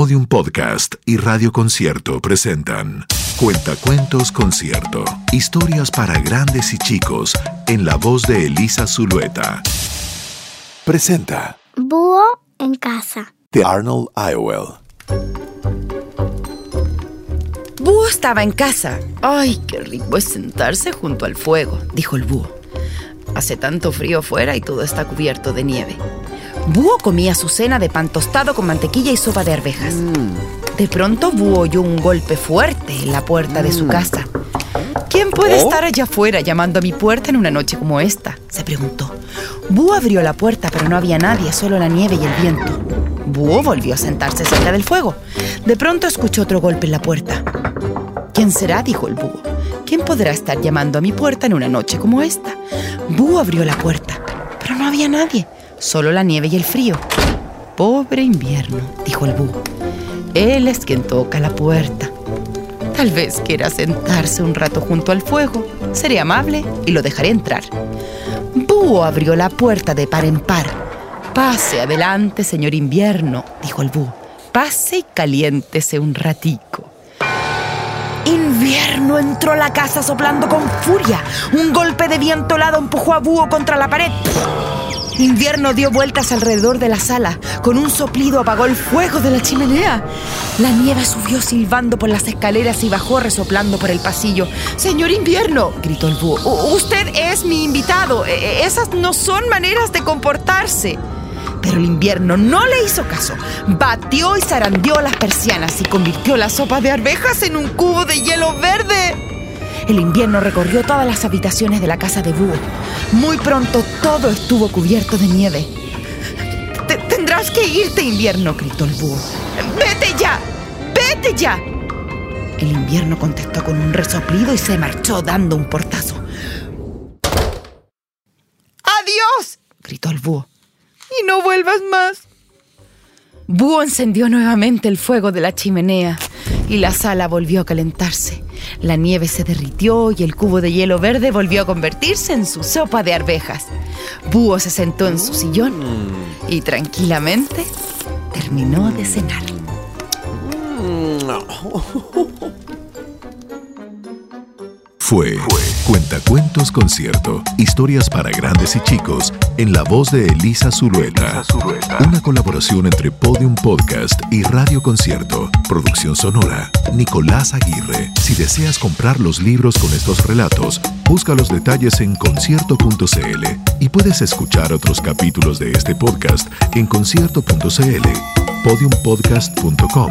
Podium Podcast y Radio Concierto presentan Cuentacuentos Concierto. Historias para grandes y chicos en la voz de Elisa Zulueta. Presenta Búho en casa. de Arnold Iowell. Búho estaba en casa. Ay, qué rico es sentarse junto al fuego, dijo el búho. Hace tanto frío fuera y todo está cubierto de nieve. Búho comía su cena de pan tostado con mantequilla y sopa de arvejas. De pronto Búho oyó un golpe fuerte en la puerta de su casa. ¿Quién puede estar allá afuera llamando a mi puerta en una noche como esta? se preguntó. Búho abrió la puerta, pero no había nadie, solo la nieve y el viento. Búho volvió a sentarse cerca del fuego. De pronto escuchó otro golpe en la puerta. ¿Quién será? dijo el búho. ¿Quién podrá estar llamando a mi puerta en una noche como esta? Búho abrió la puerta, pero no había nadie, solo la nieve y el frío. Pobre invierno, dijo el búho. Él es quien toca la puerta. Tal vez quiera sentarse un rato junto al fuego. Seré amable y lo dejaré entrar. Búho abrió la puerta de par en par. Pase adelante, señor invierno, dijo el búho. Pase y caliéntese un ratico. Invierno entró a la casa soplando con furia. Un golpe de viento helado empujó a Búho contra la pared. Invierno dio vueltas alrededor de la sala. Con un soplido apagó el fuego de la chimenea. La nieve subió silbando por las escaleras y bajó resoplando por el pasillo. Señor Invierno, gritó el búho, "u- usted es mi invitado. E- e- Esas no son maneras de comportarse. Pero el invierno no le hizo caso. Batió y zarandeó las persianas y convirtió la sopa de arvejas en un cubo de hielo verde. El invierno recorrió todas las habitaciones de la casa de Búho. Muy pronto todo estuvo cubierto de nieve. "Te- Tendrás que irte, invierno, gritó el búho. ¡Vete ya! ¡Vete ya! El invierno contestó con un resoplido y se marchó dando un portazo. ¡Adiós! gritó el búho. Y no vuelvas más. Búho encendió nuevamente el fuego de la chimenea y la sala volvió a calentarse. La nieve se derritió y el cubo de hielo verde volvió a convertirse en su sopa de arvejas. Búho se sentó en su sillón y tranquilamente terminó de cenar. Fue Cuentacuentos Concierto. Historias para grandes y chicos en la voz de Elisa Zulueta. Una colaboración entre Podium Podcast y Radio Concierto. Producción sonora, Nicolás Aguirre. Si deseas comprar los libros con estos relatos, busca los detalles en concierto.cl y puedes escuchar otros capítulos de este podcast en concierto.cl, podiumpodcast.com,